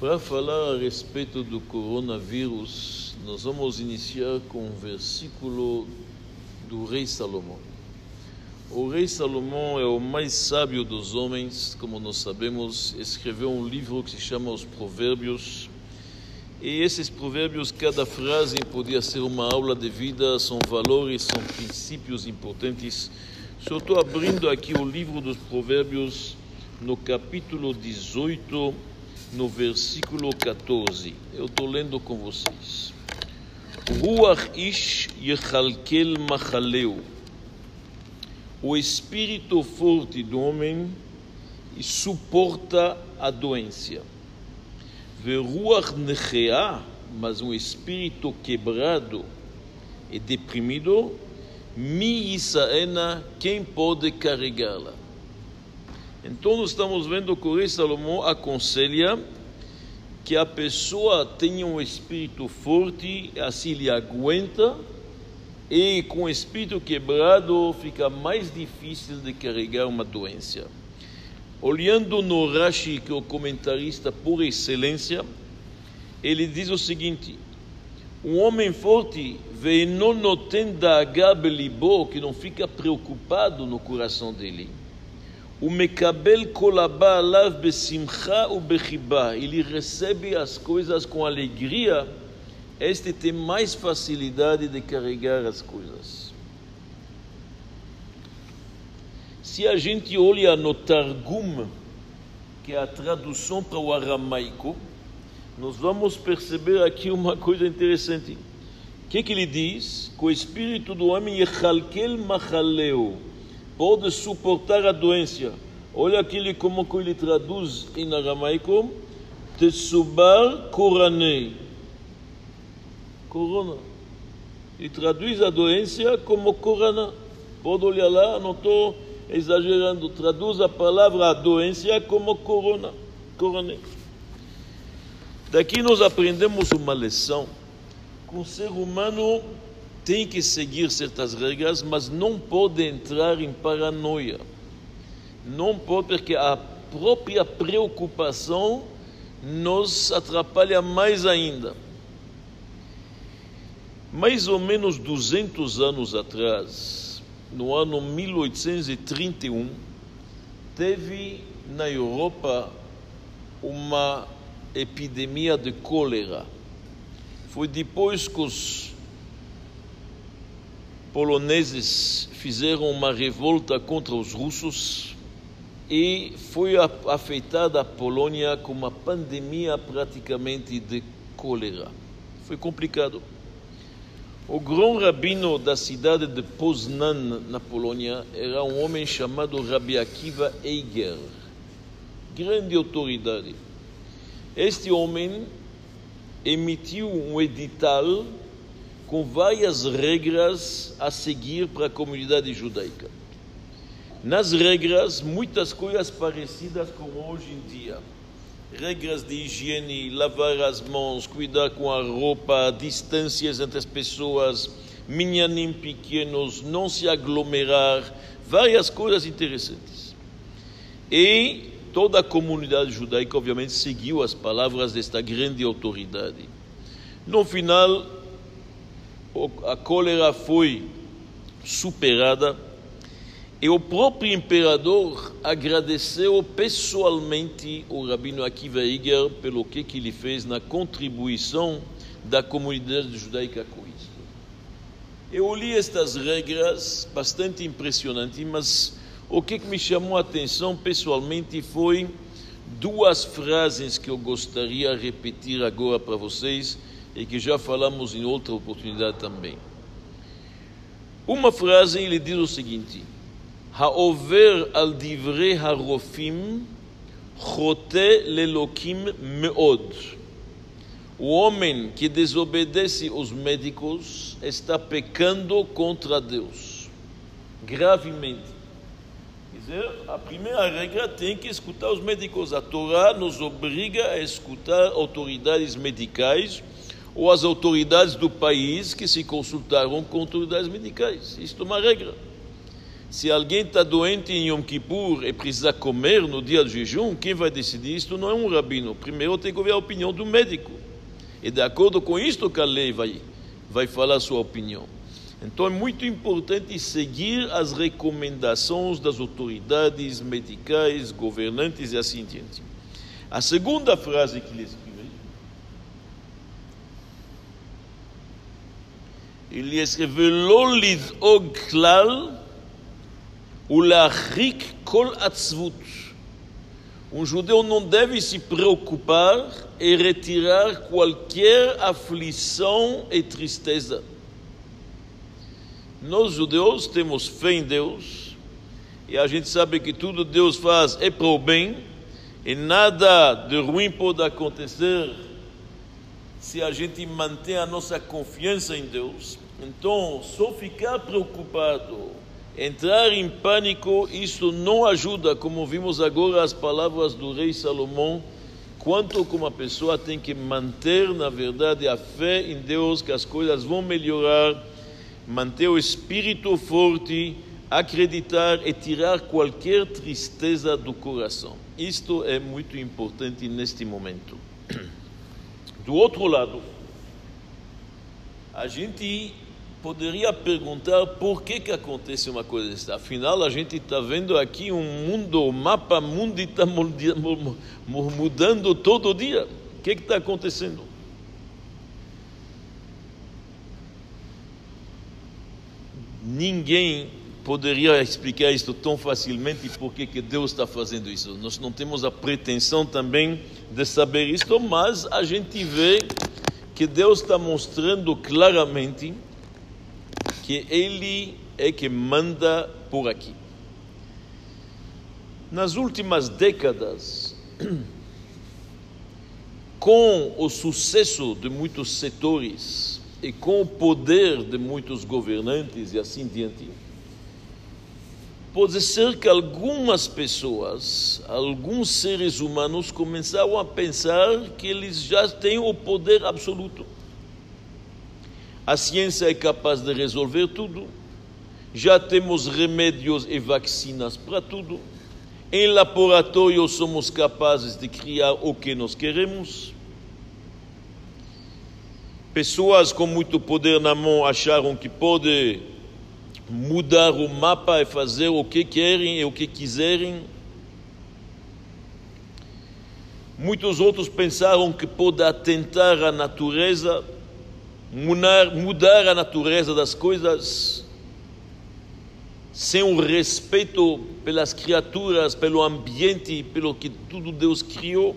Para falar a respeito do coronavírus, nós vamos iniciar com um versículo do rei Salomão. O rei Salomão é o mais sábio dos homens, como nós sabemos, escreveu um livro que se chama Os Provérbios. E esses provérbios, cada frase podia ser uma aula de vida, são valores, são princípios importantes. Só estou abrindo aqui o livro dos provérbios no capítulo 18, no versículo 14. Eu estou lendo com vocês. Ruach ish yechalkel machaleu. O espírito forte do homem suporta a doença. Veruach nechea, mas um espírito quebrado e deprimido, mi isaena, quem pode carregá-la? Então, estamos vendo que o rei Salomão aconselha que a pessoa tenha um espírito forte, assim ele aguenta, e com o espírito quebrado fica mais difícil de carregar uma doença. Olhando no Rashi, que é o comentarista por excelência, ele diz o seguinte: um homem forte, ve'eno noten da'aga belibo, que não fica preocupado no coração dele. Ele recebe as coisas com alegria, este tem mais facilidade de carregar as coisas. Se a gente olha no Targum, que é a tradução para o aramaico, nós vamos perceber aqui uma coisa interessante. O que, que ele diz? Que o espírito do homem yechalkel machaleu, pode suportar a doença. Olha aquele como que ele traduz em aramaico, tesubar koranei. Corona. Ele traduz a doença como corona. Pode olhar lá, não estou exagerando. Traduz a palavra doença como corona. Corona. Daqui nós aprendemos uma lição. Que o ser humano tem que seguir certas regras, mas não pode entrar em paranoia. Não pode, porque a própria preocupação nos atrapalha mais ainda. Mais ou menos 200 anos atrás, no ano 1831, teve na Europa uma epidemia de cólera. Foi depois que os poloneses fizeram uma revolta contra os russos e foi afetada a Polônia com uma pandemia praticamente de cólera. Foi complicado. O grão rabino da cidade de Poznan, na Polônia, era um homem chamado Rabbi Akiva Eiger, grande autoridade. Este homem emitiu um edital com várias regras a seguir para a comunidade judaica. Nas regras, muitas coisas parecidas com hoje em dia. Regras de higiene, lavar as mãos, cuidar com a roupa, distâncias entre as pessoas, minyanim pequenos, não se aglomerar, várias coisas interessantes. E toda a comunidade judaica, obviamente, seguiu as palavras desta grande autoridade. No final, a cólera foi superada e o próprio imperador agradeceu pessoalmente o Rabino Akiva Iger pelo que, que ele fez na contribuição da comunidade judaica com isso. Eu li estas regras bastante impressionantes, mas o que, que me chamou a atenção pessoalmente foi duas frases que eu gostaria de repetir agora para vocês e que já falamos em outra oportunidade também. Uma frase ele diz o seguinte: Haover al divrei harofim chote lelokim meod. O homem que desobedece os médicos está pecando contra Deus, gravemente. Quer dizer, a primeira regra tem que escutar os médicos. A Torá nos obriga a escutar autoridades medicais ou as autoridades do país que se consultaram com autoridades medicais. Isto é uma regra. Se alguém está doente em Yom Kippur e precisa comer no dia do jejum, quem vai decidir isto não é um rabino. Primeiro tem que ouvir a opinião do médico. E de acordo com isto que a lei vai, vai falar sua opinião. Então é muito importante seguir as recomendações das autoridades medicais, governantes e assim diante. A segunda frase que lhes escreveu: Lo lidog klal ulachrik kol atzvut. Um judeu não deve se preocupar e retirar qualquer aflição e tristeza. Nós judeus temos fé em Deus e a gente sabe que tudo Deus faz é para o bem e nada de ruim pode acontecer se a gente mantém a nossa confiança em Deus. Então, só ficar preocupado, entrar em pânico, isso não ajuda, como vimos agora as palavras do rei Salomão, quanto como a pessoa tem que manter, na verdade, a fé em Deus, que as coisas vão melhorar, manter o espírito forte, acreditar e tirar qualquer tristeza do coração. Isto é muito importante neste momento. Do outro lado, a gente poderia perguntar por que, que acontece uma coisa dessa. Afinal, a gente está vendo aqui um mundo, o mapa mundo está mudando todo dia. O que está acontecendo? Ninguém poderia explicar isso tão facilmente por que Deus está fazendo isso. Nós não temos a pretensão também de saber isso, mas a gente vê que Deus está mostrando claramente que Ele é que manda por aqui. Nas últimas décadas, com o sucesso de muitos setores e com o poder de muitos governantes e assim diante, pode ser que algumas pessoas, alguns seres humanos começaram a pensar que eles já têm o poder absoluto. A ciência é capaz de resolver tudo. Já temos remédios e vacinas para tudo. Em laboratório somos capazes de criar o que nós queremos. Pessoas com muito poder na mão acharam que pode mudar o mapa e fazer o que querem e o que quiserem. Muitos outros pensaram que pode atentar à natureza, mudar, mudar a natureza das coisas, sem o respeito pelas criaturas, pelo ambiente, pelo que tudo Deus criou.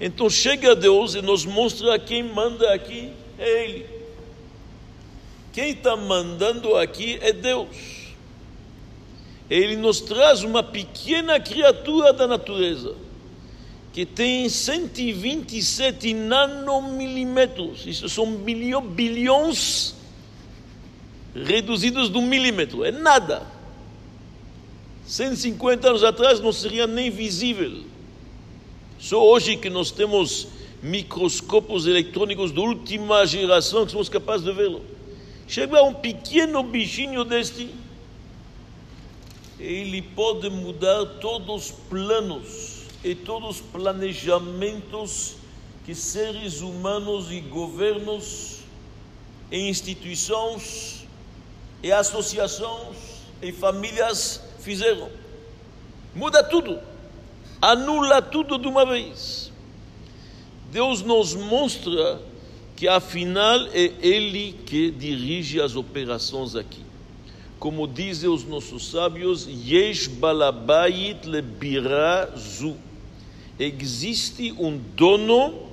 Então chega Deus e nos mostra quem manda aqui é Ele. Quem está mandando aqui é Deus. Ele nos traz uma pequena criatura da natureza que tem 127 nanomilímetros. Isso são bilhões, bilhões reduzidos de um milímetro. É nada. 150 anos atrás não seria nem visível. Só hoje que nós temos microscópios eletrônicos de última geração que somos capazes de vê-lo. Chega um pequeno bichinho deste, ele pode mudar todos os planos e todos os planejamentos que seres humanos e governos e instituições e associações e famílias fizeram. Muda tudo, anula tudo de uma vez. Deus nos mostra que afinal é ele que dirige as operações aqui. Como dizem os nossos sábios, Yesh balabait lebirazu. Existe um dono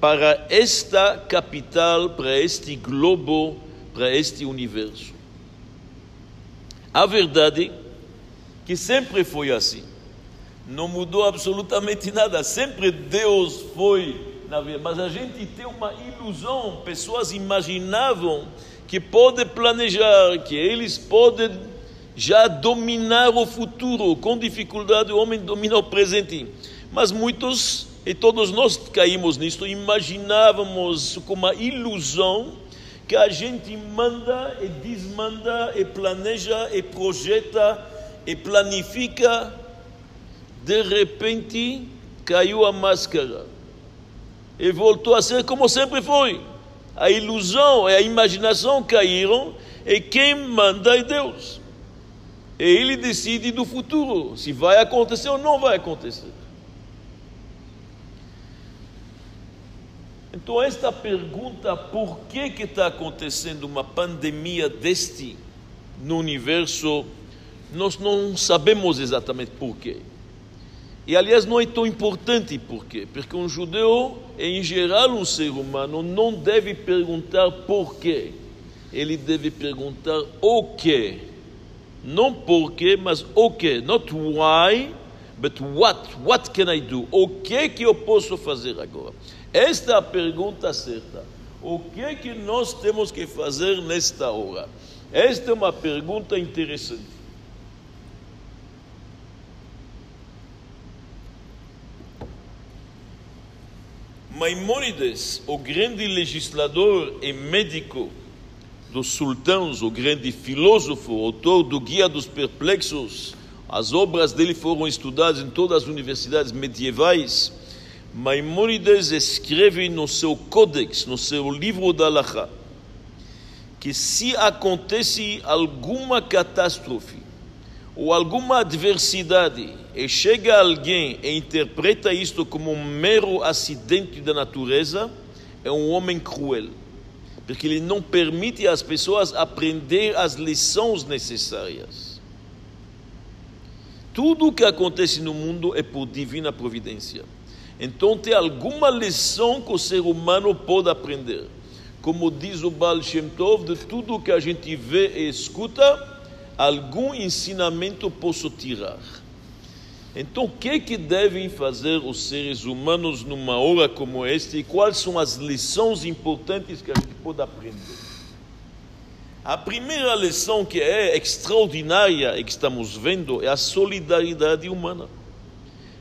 para esta capital, para este globo, para este universo. A verdade é que sempre foi assim. Não mudou absolutamente nada. Sempre Deus foi na vida. Mas a gente tem uma ilusão, pessoas imaginavam que pode planejar, que eles podem já dominar o futuro. Com dificuldade o homem domina o presente. Mas muitos, e todos nós caímos nisto, imaginávamos com uma ilusão que a gente manda e desmanda e planeja e projeta e planifica, de repente caiu a máscara e voltou a ser como sempre foi. A ilusão e a imaginação caíram e quem manda é Deus. E ele decide do futuro, se vai acontecer ou não vai acontecer. Então, esta pergunta, por que que está acontecendo uma pandemia deste no universo, nós não sabemos exatamente por quê. E, aliás, não é tão importante por quê? Porque um judeu, em geral, um ser humano, não deve perguntar por quê. Ele deve perguntar o quê. Não por quê, mas o quê. Not why, but what. What can I do? O que que eu posso fazer agora? Esta é a pergunta certa. O que que nós temos que fazer nesta hora? Esta é uma pergunta interessante. Maimônides, o grande legislador e médico dos sultãos, o grande filósofo, autor do Guia dos Perplexos, as obras dele foram estudadas em todas as universidades medievais. Maimônides escreve no seu Codex, no seu livro da Lacha, que se acontece alguma catástrofe ou alguma adversidade e chega alguém e interpreta isto como um mero acidente da natureza, é um homem cruel, porque ele não permite às pessoas aprender as lições necessárias. Tudo o que acontece no mundo é por divina providência. Então tem alguma lição que o ser humano pode aprender. Como diz o Baal Shem Tov, de tudo que a gente vê e escuta, algum ensinamento posso tirar. Então, o que, que devem fazer os seres humanos numa hora como esta e quais são as lições importantes que a gente pode aprender? A primeira lição que é extraordinária e que estamos vendo é a solidariedade humana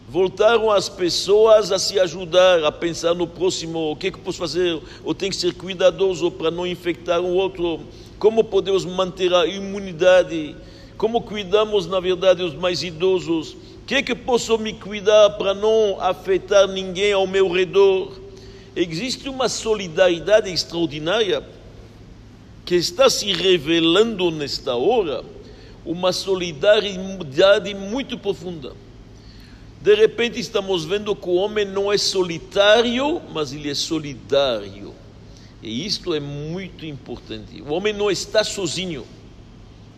voltaram as pessoas a se ajudar, a pensar no próximo, o que, que posso fazer, eu tenho que ser cuidadoso para não infectar o outro, como podemos manter a imunidade, como cuidamos, na verdade, os mais idosos, o que, é que posso me cuidar para não afetar ninguém ao meu redor. Existe uma solidariedade extraordinária que está se revelando nesta hora, uma solidariedade muito profunda. De repente estamos vendo que o homem não é solitário, mas ele é solidário. E isto é muito importante. O homem não está sozinho.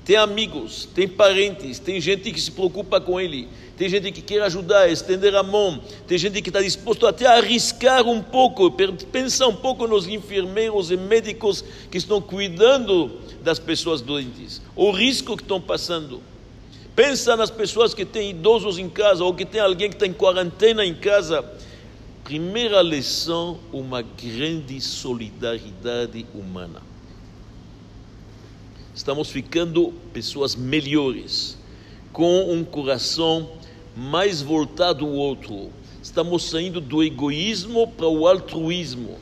Tem amigos, tem parentes, tem gente que se preocupa com ele, tem gente que quer ajudar, estender a mão, tem gente que está disposto até a arriscar um pouco, pensar um pouco nos enfermeiros e médicos que estão cuidando das pessoas doentes, o risco que estão passando. Pensa nas pessoas que têm idosos em casa ou que tem alguém que está em quarentena em casa. Primeira lição, uma grande solidariedade humana. Estamos ficando pessoas melhores, com um coração mais voltado ao outro. Estamos saindo do egoísmo para o altruísmo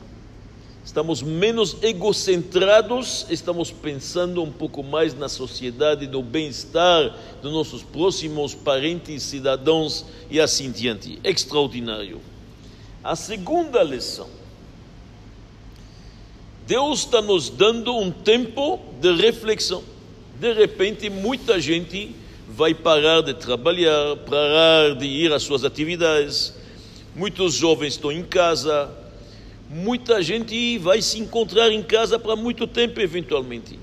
estamos menos egocentrados, estamos pensando um pouco mais na sociedade, no bem-estar dos nossos próximos parentes, cidadãos e assim diante. Extraordinário. A segunda lição. Deus está nos dando um tempo de reflexão. De repente, muita gente vai parar de trabalhar, parar de ir às suas atividades. Muitos jovens estão em casa, muita gente vai se encontrar em casa para muito tempo, eventualmente.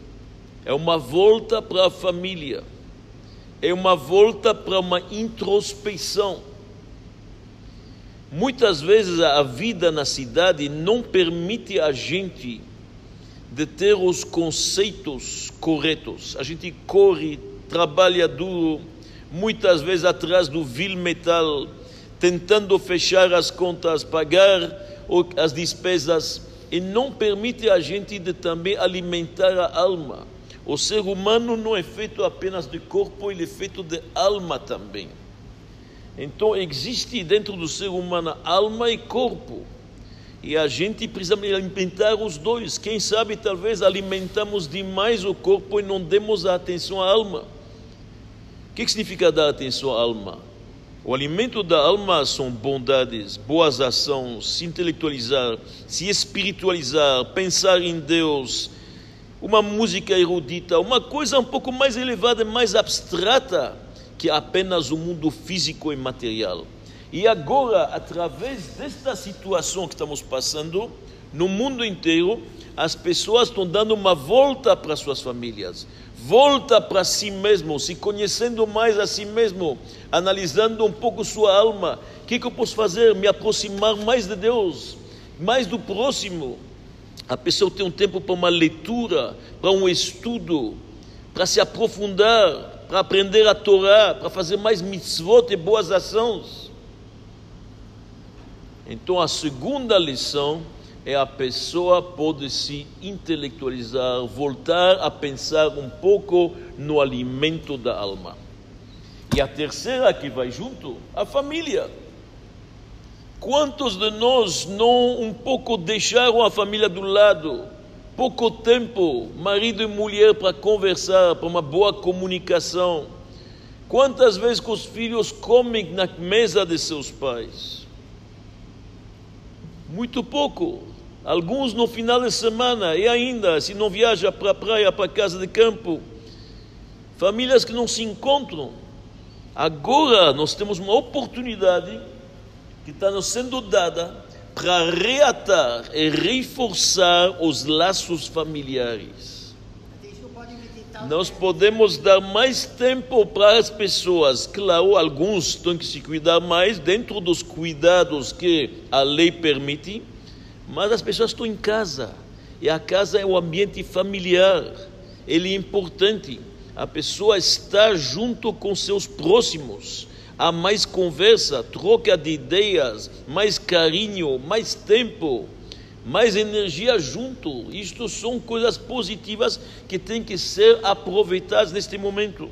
É uma volta para a família, é uma volta para uma introspecção. Muitas vezes a vida na cidade não permite a gente de ter os conceitos corretos. A gente corre, trabalha duro, muitas vezes atrás do vil metal, tentando fechar as contas, pagar as despesas e não permite a gente de também alimentar a alma. O ser humano não é feito apenas de corpo, ele é feito de alma também. Então existe dentro do ser humano alma e corpo. E a gente precisa alimentar os dois. Quem sabe, talvez, alimentamos demais o corpo e não demos a atenção à alma. O que, significa dar atenção à alma? O alimento da alma são bondades, boas ações, se intelectualizar, se espiritualizar, pensar em Deus, uma música erudita, uma coisa um pouco mais elevada, mais abstrata que apenas o mundo físico e material. E agora, através desta situação que estamos passando, no mundo inteiro, as pessoas estão dando uma volta para suas famílias, volta para si mesmo, se conhecendo mais a si mesmo, analisando um pouco sua alma. O que, que eu posso fazer? Me aproximar mais de Deus, mais do próximo. A pessoa tem um tempo para uma leitura, para um estudo, para se aprofundar, para aprender a Torá, para fazer mais mitzvot e boas ações. Então a segunda lição é a pessoa pode se intelectualizar, voltar a pensar um pouco no alimento da alma. E a terceira que vai junto, a família. Quantos de nós não um pouco deixaram a família do lado? Pouco tempo, marido e mulher para conversar, para uma boa comunicação. Quantas vezes que os filhos comem na mesa de seus pais? Muito pouco. Alguns no final de semana e ainda, se não viaja para a praia, para a casa de campo. Famílias que não se encontram. Agora nós temos uma oportunidade que está nos sendo dada para reatar e reforçar os laços familiares. Nós podemos dar mais tempo para as pessoas. Claro, alguns têm que se cuidar mais dentro dos cuidados que a lei permite, mas as pessoas estão em casa. E a casa é o ambiente familiar. Ele é importante. A pessoa está junto com seus próximos há mais conversa, troca de ideias, mais carinho, mais tempo, mais energia junto. Isto são coisas positivas que têm que ser aproveitadas neste momento.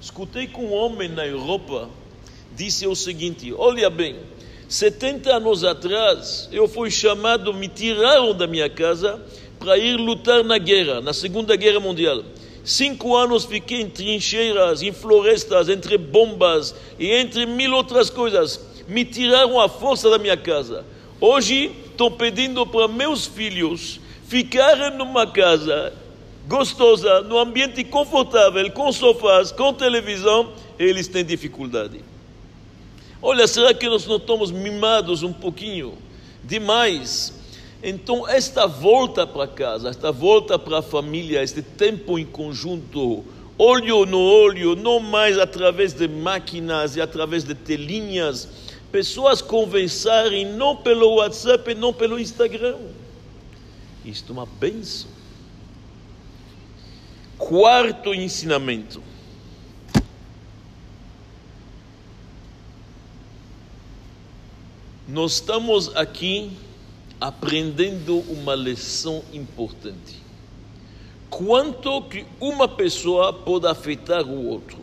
Escutei com um homem na Europa, disse o seguinte: Olha bem, 70 anos atrás eu fui chamado, me tiraram da minha casa para ir lutar na guerra, na Segunda Guerra Mundial. Cinco anos fiquei em trincheiras, em florestas, entre bombas e entre mil outras coisas. Me tiraram a força da minha casa. Hoje estou pedindo para meus filhos ficarem numa casa gostosa, num ambiente confortável, com sofás, com televisão, eles têm dificuldade. Olha, será que nós não estamos mimados um pouquinho demais? Então, esta volta para casa, esta volta para a família, este tempo em conjunto, olho no olho, não mais através de máquinas e através de telinhas, pessoas conversarem não pelo WhatsApp e não pelo Instagram. Isto é uma benção. Quarto ensinamento. Nós estamos aqui aprendendo uma lição importante. Quanto que uma pessoa pode afetar o outro?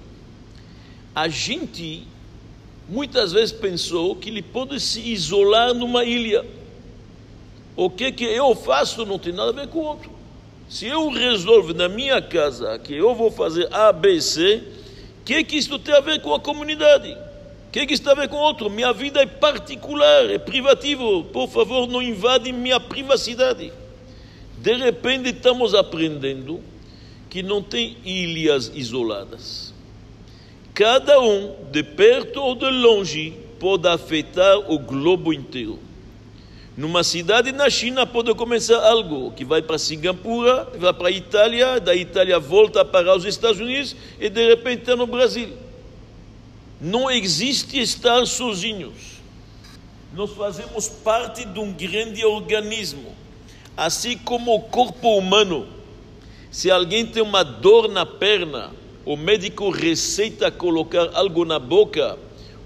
A gente muitas vezes pensou que ele pode se isolar numa ilha. O que que eu faço não tem nada a ver com o outro. Se eu resolvo na minha casa que eu vou fazer A, B, C, o que que isso tem a ver com a comunidade? Que, que está a ver com outro? Minha vida é particular, é privativo. Por favor, não invade minha privacidade. De repente, estamos aprendendo que não tem ilhas isoladas. Cada um, de perto ou de longe, pode afetar o globo inteiro. Numa cidade na China pode começar algo que vai para Singapura, vai para a Itália, da Itália volta para os Estados Unidos e de repente está no Brasil. Não existe estar sozinhos. Nós fazemos parte de um grande organismo, assim como o corpo humano. Se alguém tem uma dor na perna, o médico receita colocar algo na boca,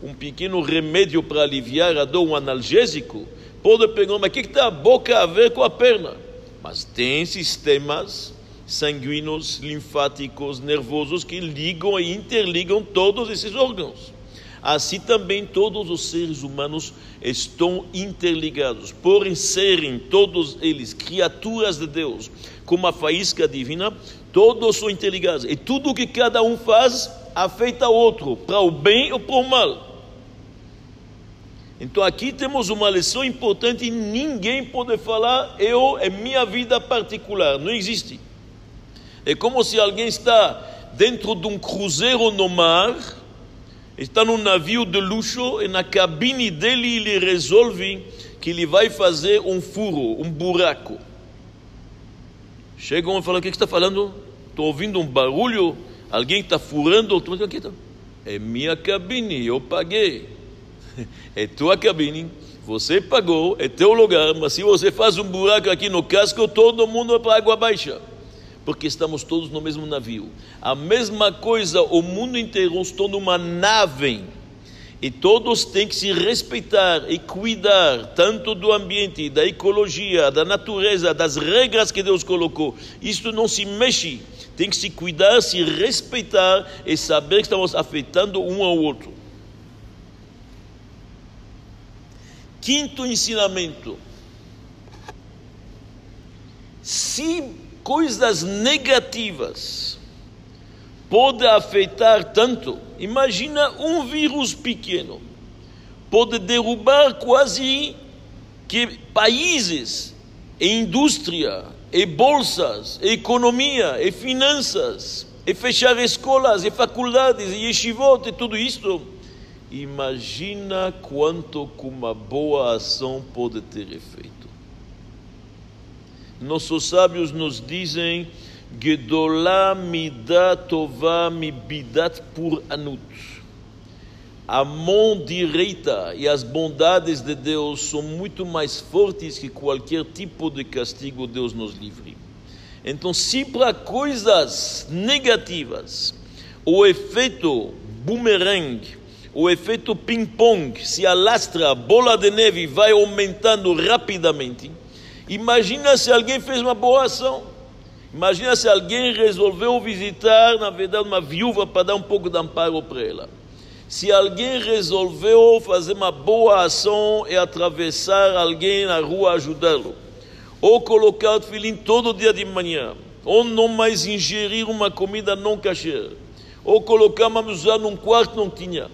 um pequeno remédio para aliviar a dor, um analgésico, pode perguntar, mas o que está a boca a ver com a perna? Mas tem sistemas sanguíneos, linfáticos, nervosos que ligam e interligam todos esses órgãos. assim também todos os seres humanos estão interligados. Por serem todos eles criaturas de Deus, como a faísca divina, todos são interligados. E tudo que cada um faz afeta o outro, para o bem ou para o mal. Então aqui temos uma lição importante: ninguém pode falar, eu, é minha vida particular, não existe. É como se alguém está dentro de um cruzeiro no mar, está num navio de luxo e na cabine dele ele resolve que ele vai fazer um furo, um buraco. Chegam e falam: O que está falando? Estou ouvindo um barulho, alguém está furando. É minha cabine, eu paguei. É tua cabine, você pagou, é teu lugar, mas se você faz um buraco aqui no casco, todo mundo vai para água baixa. Porque estamos todos no mesmo navio. A mesma coisa, o mundo inteiro está numa nave. E todos têm que se respeitar e cuidar tanto do ambiente, da ecologia, da natureza, das regras que Deus colocou. Isto não se mexe. Tem que se cuidar, se respeitar e saber que estamos afetando um ao outro. Quinto ensinamento: se coisas negativas podem afetar tanto, imagina um vírus pequeno, pode derrubar quase que países, e indústria, e bolsas, e economia, e finanças, e fechar escolas, e faculdades, e yeshivot, e tudo isso Imagina quanto com uma boa ação pode ter efeito. Nossos sábios nos dizem Gedolá midatová mibidat pur anut. A mão direita e as bondades de Deus são muito mais fortes que qualquer tipo de castigo Deus nos livre. Então, se para coisas negativas o efeito boomerang o efeito ping-pong se alastra, a bola de neve vai aumentando rapidamente. Imagina se alguém fez uma boa ação. Imagina se alguém resolveu visitar, na verdade, uma viúva para dar um pouco de amparo para ela. Se alguém resolveu fazer uma boa ação e atravessar alguém na rua, ajudá-lo. Ou colocar o filhinho todo dia de manhã. Ou não mais ingerir uma comida não kasher. Ou colocar uma mesa num quarto não tinha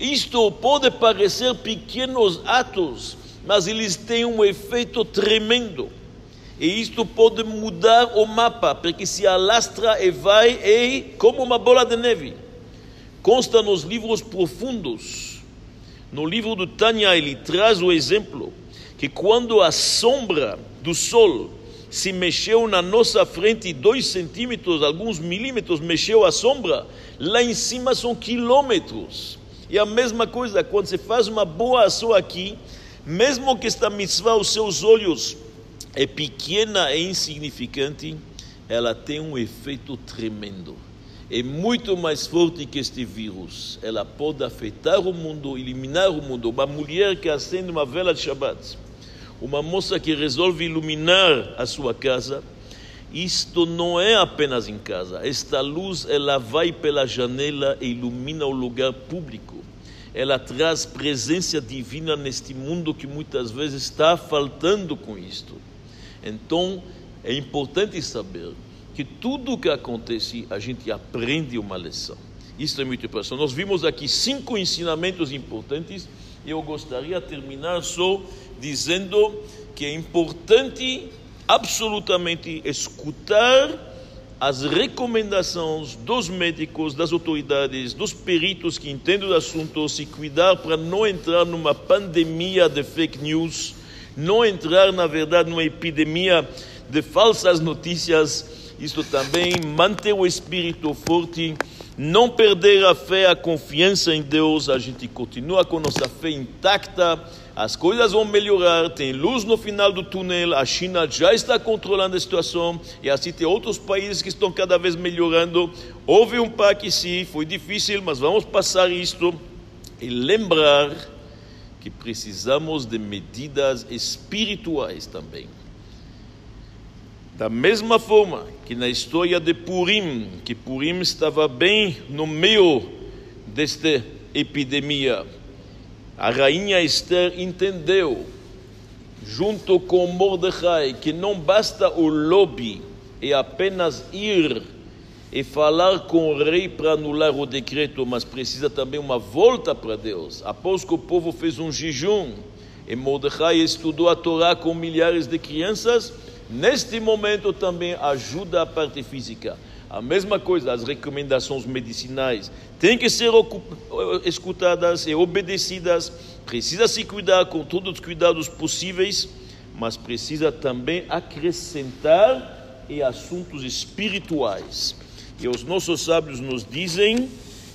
isto pode parecer pequenos atos, mas eles têm um efeito tremendo. E isto pode mudar o mapa, porque se alastra e vai e como uma bola de neve. Consta nos livros profundos. No livro do Tânia, ele traz o exemplo que quando a sombra do sol se mexeu na nossa frente dois centímetros, alguns milímetros, mexeu a sombra, lá em cima são quilômetros. E a mesma coisa, quando você faz uma boa ação aqui, mesmo que esta mitzvah aos seus olhos é pequena e insignificante, ela tem um efeito tremendo. É muito mais forte que este vírus. Ela pode afetar o mundo, eliminar o mundo. Uma mulher que acende uma vela de Shabbat, uma moça que resolve iluminar a sua casa, isto não é apenas em casa. Esta luz ela vai pela janela e ilumina o lugar público. Ela traz presença divina neste mundo que muitas vezes está faltando com isto. Então, é importante saber que tudo o que acontece, a gente aprende uma lição. Isso é muito importante. Nós vimos aqui cinco ensinamentos importantes e eu gostaria de terminar só dizendo que é importante absolutamente escutar as recomendações dos médicos, das autoridades, dos peritos que entendem do assunto, se cuidar para não entrar numa pandemia de fake news, não entrar, na verdade, numa epidemia de falsas notícias. Isto também manter o espírito forte, não perder a fé, a confiança em Deus. A gente continua com nossa fé intacta as coisas vão melhorar, tem luz no final do túnel, a China já está controlando a situação e assim tem outros países que estão cada vez melhorando. Houve um paque sim, foi difícil, mas vamos passar isto e lembrar que precisamos de medidas espirituais também. Da mesma forma que na história de Purim, que Purim estava bem no meio deste epidemia. A rainha Esther entendeu, junto com Mordecai, que não basta o lobby e apenas ir e falar com o rei para anular o decreto, mas precisa também uma volta para Deus. Após que o povo fez um jejum e Mordecai estudou a Torá com milhares de crianças, neste momento também ajuda a parte física. A mesma coisa, as recomendações medicinais têm que ser escutadas e obedecidas. Precisa se cuidar com todos os cuidados possíveis, mas precisa também acrescentar em assuntos espirituais. E os nossos sábios nos dizem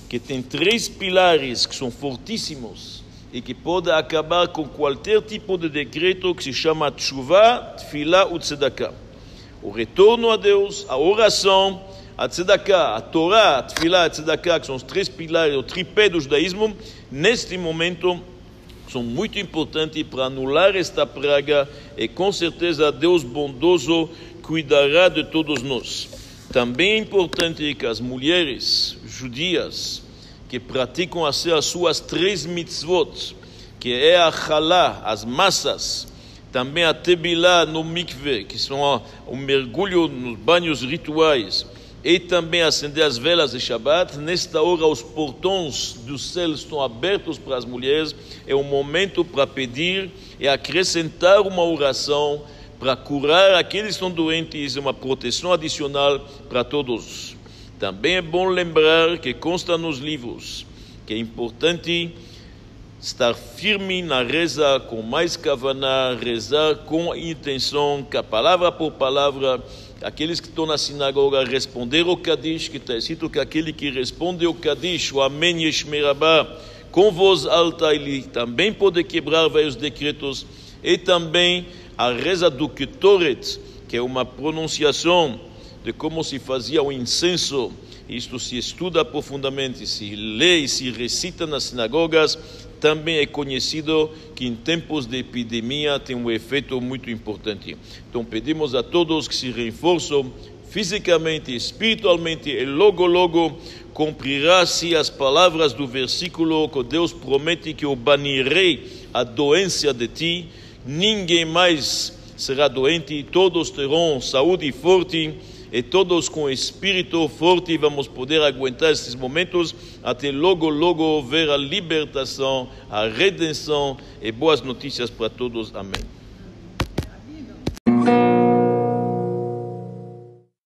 que tem três pilares que são fortíssimos e que podem acabar com qualquer tipo de decreto que se chama tshuva, tefilá ou tzedakah. O retorno a Deus, a oração, a tzedakah, a Torá, a tefilá, a tzedakah, que são os três pilares, o tripé do judaísmo, neste momento são muito importantes para anular esta praga e com certeza Deus bondoso cuidará de todos nós. Também é importante que as mulheres judias que praticam as suas três mitzvot, que é a halá, as massas, também a tebilá no mikve, que são o mergulho nos banhos rituais, e também acender as velas de Shabbat. Nesta hora, os portões do céu estão abertos para as mulheres. É um momento para pedir e acrescentar uma oração para curar aqueles que estão doentes, uma proteção adicional para todos. Também é bom lembrar que consta nos livros que é importante estar firme na reza com mais kavaná, rezar com intenção, que palavra por palavra, aqueles que estão na sinagoga responder o Kadish, que está escrito que aquele que responde o Kadish, o Amém Yeshmerabá, com voz alta, ele também pode quebrar vários decretos e também a reza do Ketoret, que é uma pronunciação de como se fazia o incenso. Isto se estuda profundamente, se lê e se recita nas sinagogas. Também é conhecido que em tempos de epidemia tem um efeito muito importante. Então pedimos a todos que se reforçam fisicamente, espiritualmente e logo, logo cumprirá-se as palavras do versículo que Deus promete que eu banirei a doença de ti ninguém mais será doente, todos terão saúde forte e todos com espírito forte vamos poder aguentar esses momentos até logo, logo ver a libertação, a redenção e boas notícias para todos. Amém.